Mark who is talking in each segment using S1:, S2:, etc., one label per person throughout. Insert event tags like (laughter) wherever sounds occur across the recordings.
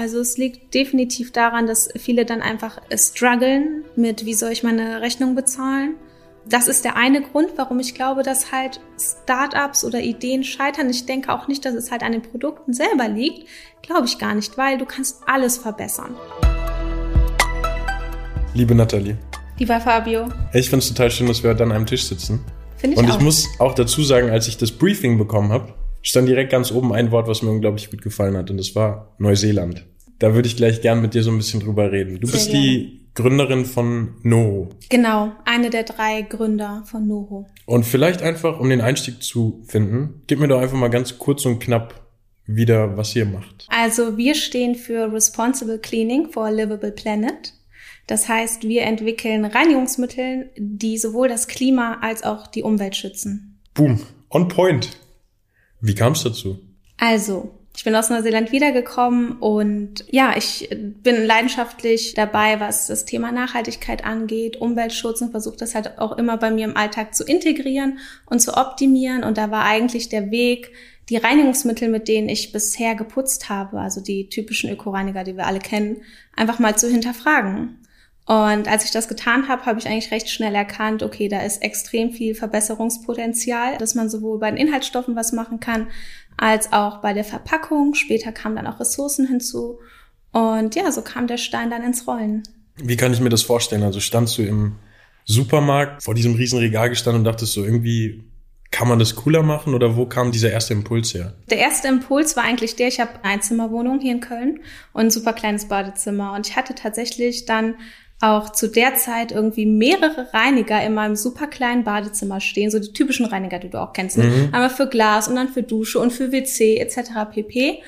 S1: Also es liegt definitiv daran, dass viele dann einfach strugglen mit, wie soll ich meine Rechnung bezahlen. Das ist der eine Grund, warum ich glaube, dass halt Startups oder Ideen scheitern. Ich denke auch nicht, dass es halt an den Produkten selber liegt. Glaube ich gar nicht, weil du kannst alles verbessern.
S2: Liebe Nathalie.
S1: Lieber Fabio.
S2: Ich finde es total schön, dass wir heute an einem Tisch sitzen.
S1: Finde ich
S2: Und ich
S1: auch.
S2: muss auch dazu sagen, als ich das Briefing bekommen habe, stand direkt ganz oben ein Wort, was mir unglaublich gut gefallen hat. Und das war Neuseeland. Da würde ich gleich gern mit dir so ein bisschen drüber reden. Du
S1: Sehr
S2: bist die Gründerin von Noho.
S1: Genau, eine der drei Gründer von Noho.
S2: Und vielleicht einfach, um den Einstieg zu finden, gib mir doch einfach mal ganz kurz und knapp wieder, was ihr macht.
S1: Also wir stehen für Responsible Cleaning for a Livable Planet. Das heißt, wir entwickeln Reinigungsmittel, die sowohl das Klima als auch die Umwelt schützen.
S2: Boom. On point. Wie kam es dazu?
S1: Also, ich bin aus Neuseeland wiedergekommen und ja, ich bin leidenschaftlich dabei, was das Thema Nachhaltigkeit angeht, Umweltschutz und versuche das halt auch immer bei mir im Alltag zu integrieren und zu optimieren. Und da war eigentlich der Weg, die Reinigungsmittel, mit denen ich bisher geputzt habe, also die typischen Ökoreiniger, die wir alle kennen, einfach mal zu hinterfragen. Und als ich das getan habe, habe ich eigentlich recht schnell erkannt, okay, da ist extrem viel Verbesserungspotenzial, dass man sowohl bei den Inhaltsstoffen was machen kann, als auch bei der Verpackung. Später kamen dann auch Ressourcen hinzu. Und ja, so kam der Stein dann ins Rollen.
S2: Wie kann ich mir das vorstellen? Also standst du im Supermarkt vor diesem riesen Regal gestanden und dachtest so, irgendwie kann man das cooler machen oder wo kam dieser erste Impuls her?
S1: Der erste Impuls war eigentlich der, ich habe eine Einzimmerwohnung hier in Köln und ein super kleines Badezimmer. Und ich hatte tatsächlich dann auch zu der Zeit irgendwie mehrere Reiniger in meinem super kleinen Badezimmer stehen, so die typischen Reiniger, die du auch kennst. Ne?
S2: Mhm.
S1: Einmal für Glas und dann für Dusche und für WC etc. pp.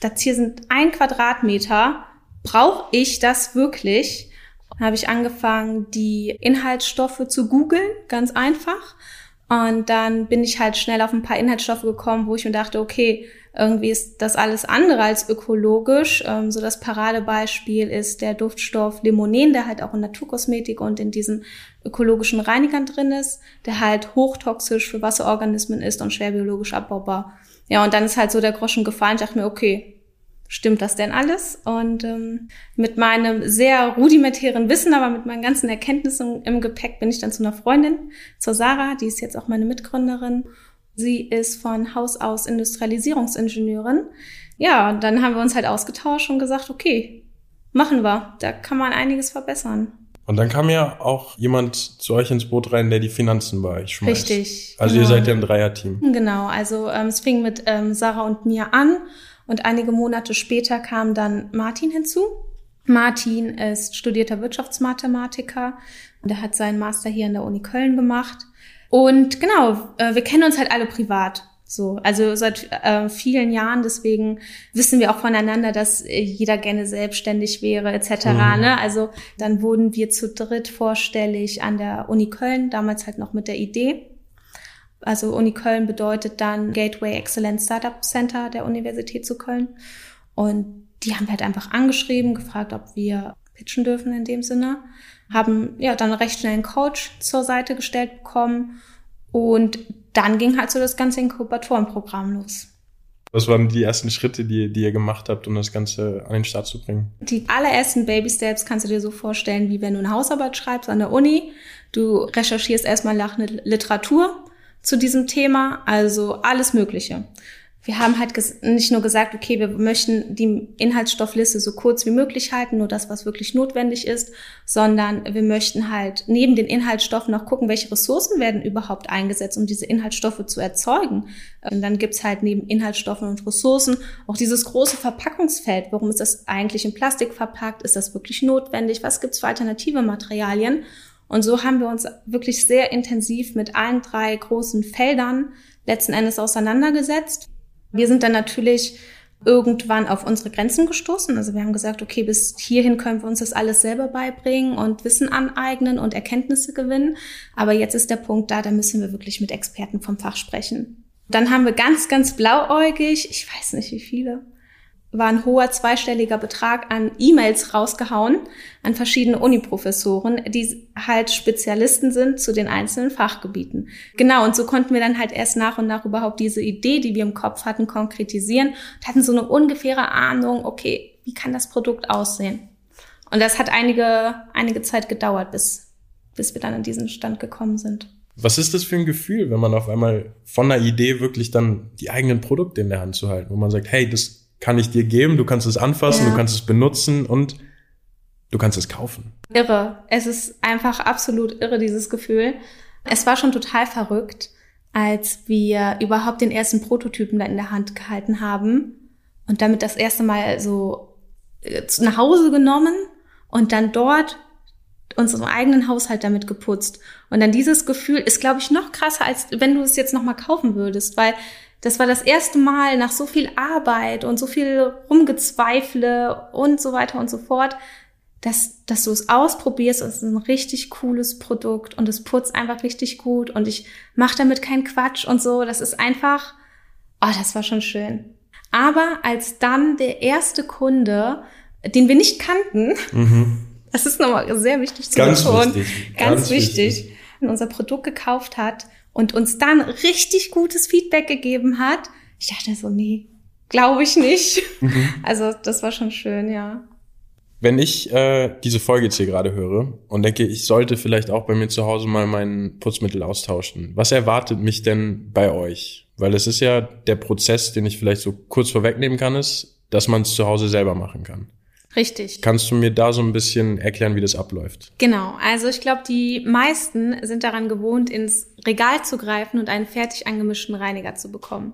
S1: Das hier sind ein Quadratmeter. Brauche ich das wirklich? Dann habe ich angefangen, die Inhaltsstoffe zu googeln, ganz einfach. Und dann bin ich halt schnell auf ein paar Inhaltsstoffe gekommen, wo ich mir dachte, okay, irgendwie ist das alles andere als ökologisch. Ähm, so das Paradebeispiel ist der Duftstoff Limonen, der halt auch in Naturkosmetik und in diesen ökologischen Reinigern drin ist, der halt hochtoxisch für Wasserorganismen ist und schwer biologisch abbaubar. Ja, und dann ist halt so der Groschen gefallen. Ich dachte mir, okay, stimmt das denn alles? Und ähm, mit meinem sehr rudimentären Wissen, aber mit meinen ganzen Erkenntnissen im Gepäck bin ich dann zu einer Freundin, zur Sarah, die ist jetzt auch meine Mitgründerin. Sie ist von Haus aus Industrialisierungsingenieurin. Ja, und dann haben wir uns halt ausgetauscht und gesagt, okay, machen wir. Da kann man einiges verbessern.
S2: Und dann kam ja auch jemand zu euch ins Boot rein, der die Finanzen bei euch schmeißt.
S1: Richtig.
S2: Also
S1: genau.
S2: ihr seid ja ein Dreierteam.
S1: Genau, also ähm, es fing mit ähm, Sarah und mir an und einige Monate später kam dann Martin hinzu. Martin ist studierter Wirtschaftsmathematiker und er hat seinen Master hier an der Uni Köln gemacht. Und genau, äh, wir kennen uns halt alle privat. So, also seit äh, vielen Jahren, deswegen wissen wir auch voneinander, dass äh, jeder gerne selbstständig wäre, etc.
S2: Mhm.
S1: Ne? Also dann wurden wir zu dritt vorstellig an der Uni Köln, damals halt noch mit der Idee. Also Uni Köln bedeutet dann Gateway Excellence Startup Center der Universität zu Köln. Und die haben wir halt einfach angeschrieben, gefragt, ob wir pitchen dürfen in dem Sinne. Haben ja dann recht schnell einen Coach zur Seite gestellt bekommen. Und dann ging halt so das ganze Inkubatorenprogramm los.
S2: Was waren die ersten Schritte, die, die ihr gemacht habt, um das Ganze an den Start zu bringen?
S1: Die allerersten Baby Steps kannst du dir so vorstellen, wie wenn du eine Hausarbeit schreibst an der Uni. Du recherchierst erstmal nach Literatur zu diesem Thema, also alles Mögliche. Wir haben halt nicht nur gesagt, okay, wir möchten die Inhaltsstoffliste so kurz wie möglich halten, nur das, was wirklich notwendig ist, sondern wir möchten halt neben den Inhaltsstoffen noch gucken, welche Ressourcen werden überhaupt eingesetzt, um diese Inhaltsstoffe zu erzeugen. Und dann gibt's halt neben Inhaltsstoffen und Ressourcen auch dieses große Verpackungsfeld. Warum ist das eigentlich in Plastik verpackt? Ist das wirklich notwendig? Was gibt's für alternative Materialien? Und so haben wir uns wirklich sehr intensiv mit allen drei großen Feldern letzten Endes auseinandergesetzt. Wir sind dann natürlich irgendwann auf unsere Grenzen gestoßen. Also wir haben gesagt, okay, bis hierhin können wir uns das alles selber beibringen und Wissen aneignen und Erkenntnisse gewinnen. Aber jetzt ist der Punkt da, da müssen wir wirklich mit Experten vom Fach sprechen. Dann haben wir ganz, ganz blauäugig, ich weiß nicht wie viele, war ein hoher zweistelliger Betrag an E-Mails rausgehauen an verschiedene Uniprofessoren, die halt Spezialisten sind zu den einzelnen Fachgebieten. Genau, und so konnten wir dann halt erst nach und nach überhaupt diese Idee, die wir im Kopf hatten, konkretisieren und hatten so eine ungefähre Ahnung, okay, wie kann das Produkt aussehen? Und das hat einige, einige Zeit gedauert, bis, bis wir dann an diesen Stand gekommen sind.
S2: Was ist das für ein Gefühl, wenn man auf einmal von einer Idee wirklich dann die eigenen Produkte in der Hand zu halten, wo man sagt, hey, das kann ich dir geben, du kannst es anfassen, ja. du kannst es benutzen und du kannst es kaufen.
S1: Irre. Es ist einfach absolut irre, dieses Gefühl. Es war schon total verrückt, als wir überhaupt den ersten Prototypen da in der Hand gehalten haben und damit das erste Mal so äh, nach Hause genommen und dann dort unseren eigenen Haushalt damit geputzt. Und dann dieses Gefühl ist, glaube ich, noch krasser, als wenn du es jetzt nochmal kaufen würdest, weil das war das erste Mal nach so viel Arbeit und so viel Rumgezweifle und so weiter und so fort, dass, dass du es ausprobierst und es ist ein richtig cooles Produkt und es putzt einfach richtig gut und ich mache damit keinen Quatsch und so. Das ist einfach, oh, das war schon schön. Aber als dann der erste Kunde, den wir nicht kannten, mhm. das ist nochmal sehr wichtig zu
S2: ganz betonen, wichtig.
S1: Ganz, ganz wichtig, wichtig, unser Produkt gekauft hat und uns dann richtig gutes Feedback gegeben hat, ich dachte so, nee, glaube ich nicht. Mhm. (laughs) Also das war schon schön, ja.
S2: Wenn ich äh, diese Folge jetzt hier gerade höre und denke, ich sollte vielleicht auch bei mir zu Hause mal mein Putzmittel austauschen, was erwartet mich denn bei euch? Weil es ist ja der Prozess, den ich vielleicht so kurz vorwegnehmen kann, ist, dass man es zu Hause selber machen kann.
S1: Richtig.
S2: Kannst du mir da so ein bisschen erklären, wie das abläuft?
S1: Genau. Also ich glaube, die meisten sind daran gewohnt, ins Regal zu greifen und einen fertig angemischten Reiniger zu bekommen.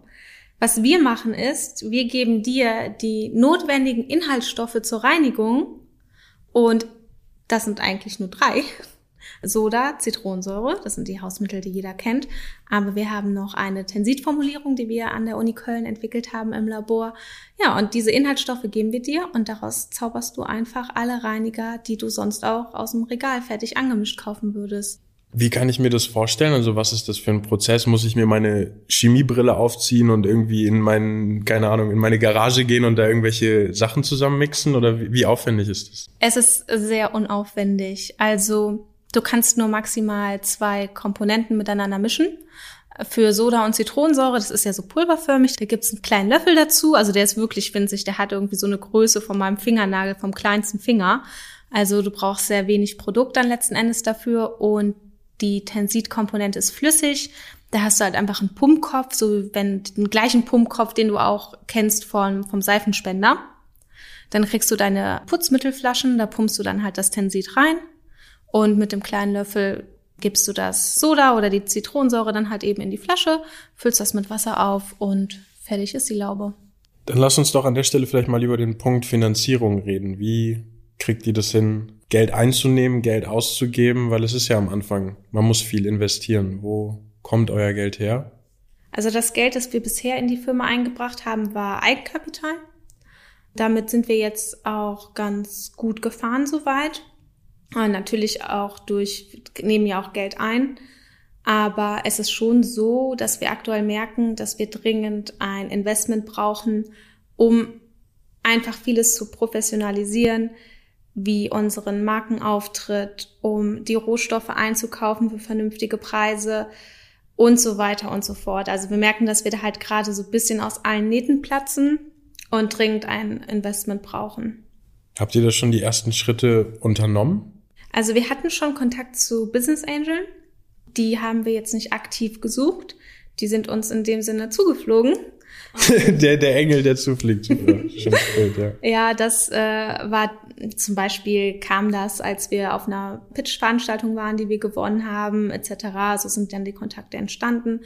S1: Was wir machen ist, wir geben dir die notwendigen Inhaltsstoffe zur Reinigung und das sind eigentlich nur drei. Soda, Zitronensäure, das sind die Hausmittel, die jeder kennt. Aber wir haben noch eine Tensitformulierung, die wir an der Uni Köln entwickelt haben im Labor. Ja, und diese Inhaltsstoffe geben wir dir und daraus zauberst du einfach alle Reiniger, die du sonst auch aus dem Regal fertig angemischt kaufen würdest.
S2: Wie kann ich mir das vorstellen? Also was ist das für ein Prozess? Muss ich mir meine Chemiebrille aufziehen und irgendwie in meinen, keine Ahnung, in meine Garage gehen und da irgendwelche Sachen zusammenmixen? Oder wie, wie aufwendig ist das?
S1: Es ist sehr unaufwendig. Also du kannst nur maximal zwei Komponenten miteinander mischen. Für Soda und Zitronensäure, das ist ja so pulverförmig, da gibt's einen kleinen Löffel dazu. Also der ist wirklich winzig, der hat irgendwie so eine Größe von meinem Fingernagel, vom kleinsten Finger. Also du brauchst sehr wenig Produkt dann letzten Endes dafür und die Tensit-Komponente ist flüssig. Da hast du halt einfach einen Pumpkopf, so wenn den gleichen Pumpkopf, den du auch kennst vom, vom Seifenspender. Dann kriegst du deine Putzmittelflaschen, da pumpst du dann halt das Tensit rein und mit dem kleinen Löffel gibst du das Soda oder die Zitronensäure dann halt eben in die Flasche, füllst das mit Wasser auf und fertig ist die Laube.
S2: Dann lass uns doch an der Stelle vielleicht mal über den Punkt Finanzierung reden. Wie kriegt ihr das hin, Geld einzunehmen, Geld auszugeben? Weil es ist ja am Anfang, man muss viel investieren. Wo kommt euer Geld her?
S1: Also das Geld, das wir bisher in die Firma eingebracht haben, war Eigenkapital. Damit sind wir jetzt auch ganz gut gefahren soweit. Und natürlich auch durch, nehmen ja auch Geld ein. Aber es ist schon so, dass wir aktuell merken, dass wir dringend ein Investment brauchen, um einfach vieles zu professionalisieren, wie unseren Markenauftritt, um die Rohstoffe einzukaufen für vernünftige Preise und so weiter und so fort. Also wir merken, dass wir da halt gerade so ein bisschen aus allen Nähten platzen und dringend ein Investment brauchen.
S2: Habt ihr da schon die ersten Schritte unternommen?
S1: Also wir hatten schon Kontakt zu Business Angel. Die haben wir jetzt nicht aktiv gesucht. Die sind uns in dem Sinne zugeflogen. (laughs)
S2: der, der Engel, der zufliegt. (laughs)
S1: ja. ja, das äh, war zum Beispiel kam das, als wir auf einer Pitch-Veranstaltung waren, die wir gewonnen haben, etc. So sind dann die Kontakte entstanden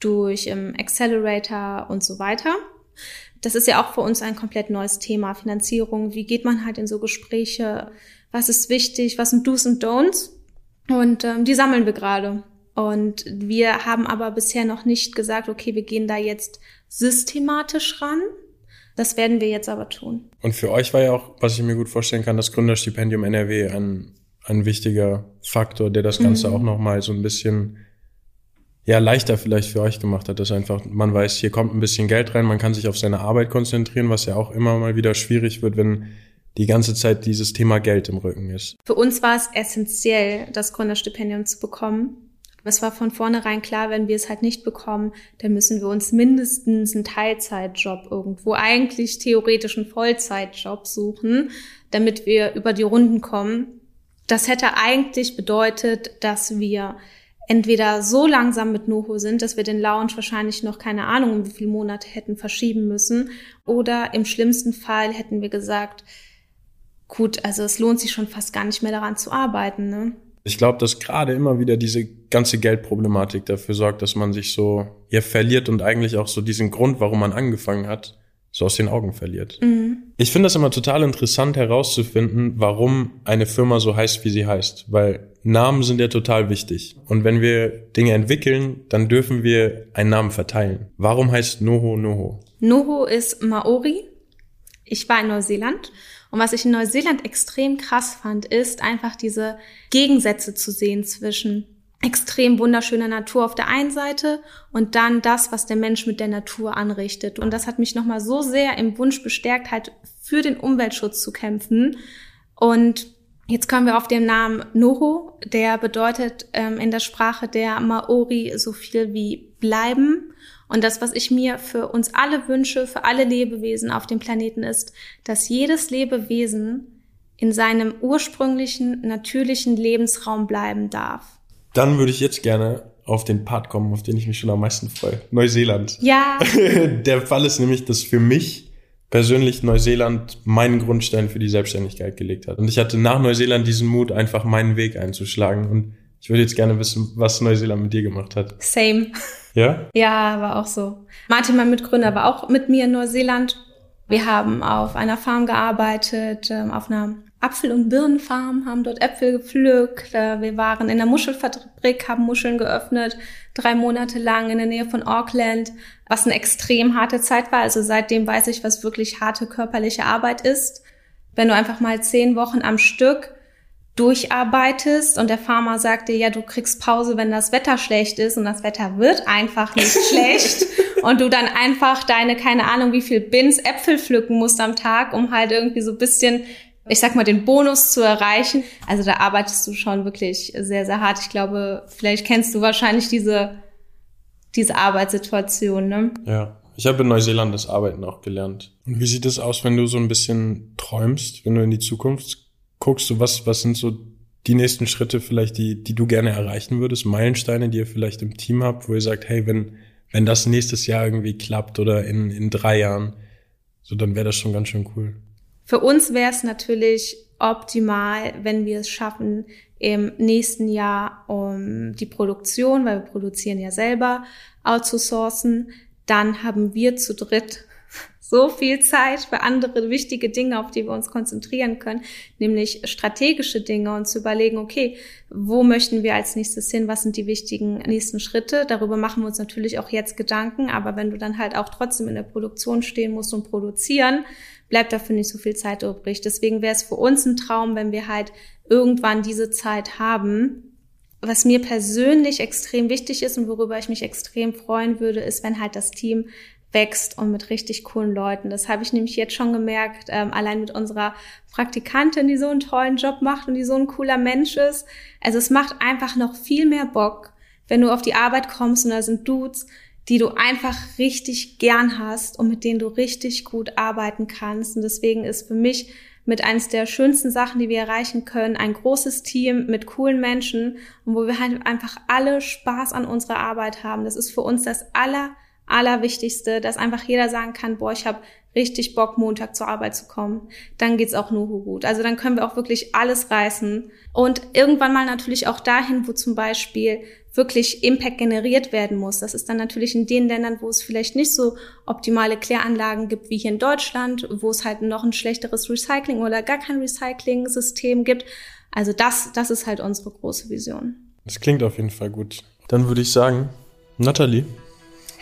S1: durch ähm, Accelerator und so weiter. Das ist ja auch für uns ein komplett neues Thema, Finanzierung. Wie geht man halt in so Gespräche? Was ist wichtig? Was sind Do's und Don'ts? Und ähm, die sammeln wir gerade. Und wir haben aber bisher noch nicht gesagt, okay, wir gehen da jetzt systematisch ran. Das werden wir jetzt aber tun.
S2: Und für euch war ja auch, was ich mir gut vorstellen kann, das Gründerstipendium NRW ein, ein wichtiger Faktor, der das Ganze mhm. auch nochmal so ein bisschen ja, leichter vielleicht für euch gemacht hat, dass einfach man weiß, hier kommt ein bisschen Geld rein, man kann sich auf seine Arbeit konzentrieren, was ja auch immer mal wieder schwierig wird, wenn die ganze Zeit dieses Thema Geld im Rücken ist.
S1: Für uns war es essentiell, das Gründerstipendium zu bekommen, Es war von vornherein klar, wenn wir es halt nicht bekommen, dann müssen wir uns mindestens einen Teilzeitjob irgendwo, eigentlich theoretisch einen Vollzeitjob suchen, damit wir über die Runden kommen. Das hätte eigentlich bedeutet, dass wir entweder so langsam mit Noho sind, dass wir den Launch wahrscheinlich noch keine Ahnung, wie viele Monate hätten verschieben müssen, oder im schlimmsten Fall hätten wir gesagt, gut, also es lohnt sich schon fast gar nicht mehr daran zu arbeiten. Ne?
S2: Ich glaube, dass gerade immer wieder diese ganze Geldproblematik dafür sorgt, dass man sich so ja verliert und eigentlich auch so diesen Grund, warum man angefangen hat, so aus den Augen verliert. Mhm. Ich finde das immer total interessant herauszufinden, warum eine Firma so heißt, wie sie heißt, weil Namen sind ja total wichtig. Und wenn wir Dinge entwickeln, dann dürfen wir einen Namen verteilen. Warum heißt Noho Noho?
S1: Noho ist Maori. Ich war in Neuseeland und was ich in Neuseeland extrem krass fand, ist einfach diese Gegensätze zu sehen zwischen extrem wunderschöner Natur auf der einen Seite und dann das, was der Mensch mit der Natur anrichtet. Und das hat mich nochmal so sehr im Wunsch bestärkt, halt für den Umweltschutz zu kämpfen. Und jetzt kommen wir auf den Namen Noho, der bedeutet ähm, in der Sprache der Maori so viel wie bleiben. Und das, was ich mir für uns alle wünsche, für alle Lebewesen auf dem Planeten ist, dass jedes Lebewesen in seinem ursprünglichen, natürlichen Lebensraum bleiben darf.
S2: Dann würde ich jetzt gerne auf den Part kommen, auf den ich mich schon am meisten freue. Neuseeland.
S1: Ja. (laughs)
S2: Der Fall ist nämlich, dass für mich persönlich Neuseeland meinen Grundstein für die Selbstständigkeit gelegt hat. Und ich hatte nach Neuseeland diesen Mut, einfach meinen Weg einzuschlagen. Und ich würde jetzt gerne wissen, was Neuseeland mit dir gemacht hat.
S1: Same.
S2: Ja?
S1: Ja, war auch so. Martin, mein Mitgründer, war auch mit mir in Neuseeland. Wir haben auf einer Farm gearbeitet, ähm, auf einer Apfel- und Birnenfarm, haben dort Äpfel gepflückt. Äh, wir waren in der Muschelfabrik, haben Muscheln geöffnet, drei Monate lang in der Nähe von Auckland, was eine extrem harte Zeit war. Also seitdem weiß ich, was wirklich harte körperliche Arbeit ist. Wenn du einfach mal zehn Wochen am Stück durcharbeitest und der Farmer sagt dir, ja, du kriegst Pause, wenn das Wetter schlecht ist und das Wetter wird einfach nicht (laughs) schlecht und du dann einfach deine, keine Ahnung, wie viel Bins Äpfel pflücken musst am Tag, um halt irgendwie so ein bisschen, ich sag mal, den Bonus zu erreichen. Also da arbeitest du schon wirklich sehr, sehr hart. Ich glaube, vielleicht kennst du wahrscheinlich diese, diese Arbeitssituation, ne?
S2: Ja. Ich habe in Neuseeland das Arbeiten auch gelernt. Und wie sieht es aus, wenn du so ein bisschen träumst, wenn du in die Zukunft guckst du, was, was sind so die nächsten Schritte vielleicht, die, die du gerne erreichen würdest, Meilensteine, die ihr vielleicht im Team habt, wo ihr sagt, hey, wenn, wenn das nächstes Jahr irgendwie klappt oder in, in drei Jahren, so dann wäre das schon ganz schön cool.
S1: Für uns wäre es natürlich optimal, wenn wir es schaffen, im nächsten Jahr um die Produktion, weil wir produzieren ja selber, outzusourcen. Dann haben wir zu dritt so viel Zeit für andere wichtige Dinge, auf die wir uns konzentrieren können, nämlich strategische Dinge und zu überlegen, okay, wo möchten wir als nächstes hin? Was sind die wichtigen nächsten Schritte? Darüber machen wir uns natürlich auch jetzt Gedanken, aber wenn du dann halt auch trotzdem in der Produktion stehen musst und produzieren, bleibt dafür nicht so viel Zeit übrig. Deswegen wäre es für uns ein Traum, wenn wir halt irgendwann diese Zeit haben, was mir persönlich extrem wichtig ist und worüber ich mich extrem freuen würde, ist, wenn halt das Team wächst und mit richtig coolen Leuten. Das habe ich nämlich jetzt schon gemerkt, ähm, allein mit unserer Praktikantin, die so einen tollen Job macht und die so ein cooler Mensch ist. Also es macht einfach noch viel mehr Bock, wenn du auf die Arbeit kommst und da sind Dudes, die du einfach richtig gern hast und mit denen du richtig gut arbeiten kannst. Und deswegen ist für mich mit eines der schönsten Sachen, die wir erreichen können, ein großes Team mit coolen Menschen und wo wir halt einfach alle Spaß an unserer Arbeit haben. Das ist für uns das aller Allerwichtigste, dass einfach jeder sagen kann, boah, ich habe richtig Bock, Montag zur Arbeit zu kommen. Dann geht's auch nur gut. Also dann können wir auch wirklich alles reißen. Und irgendwann mal natürlich auch dahin, wo zum Beispiel wirklich Impact generiert werden muss. Das ist dann natürlich in den Ländern, wo es vielleicht nicht so optimale Kläranlagen gibt wie hier in Deutschland, wo es halt noch ein schlechteres Recycling oder gar kein Recycling-System gibt. Also das, das ist halt unsere große Vision.
S2: Das klingt auf jeden Fall gut. Dann würde ich sagen, Nathalie,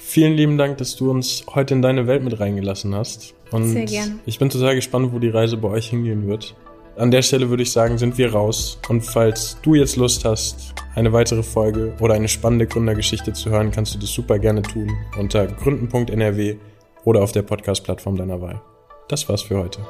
S2: vielen lieben Dank, dass du uns heute in deine Welt mit reingelassen hast.
S1: Und Sehr gerne.
S2: Ich bin total gespannt, wo die Reise bei euch hingehen wird. An der Stelle würde ich sagen, sind wir raus. Und falls du jetzt Lust hast, eine weitere Folge oder eine spannende Gründergeschichte zu hören, kannst du das super gerne tun unter gründen.nrw oder auf der Podcast-Plattform deiner Wahl. Das war's für heute.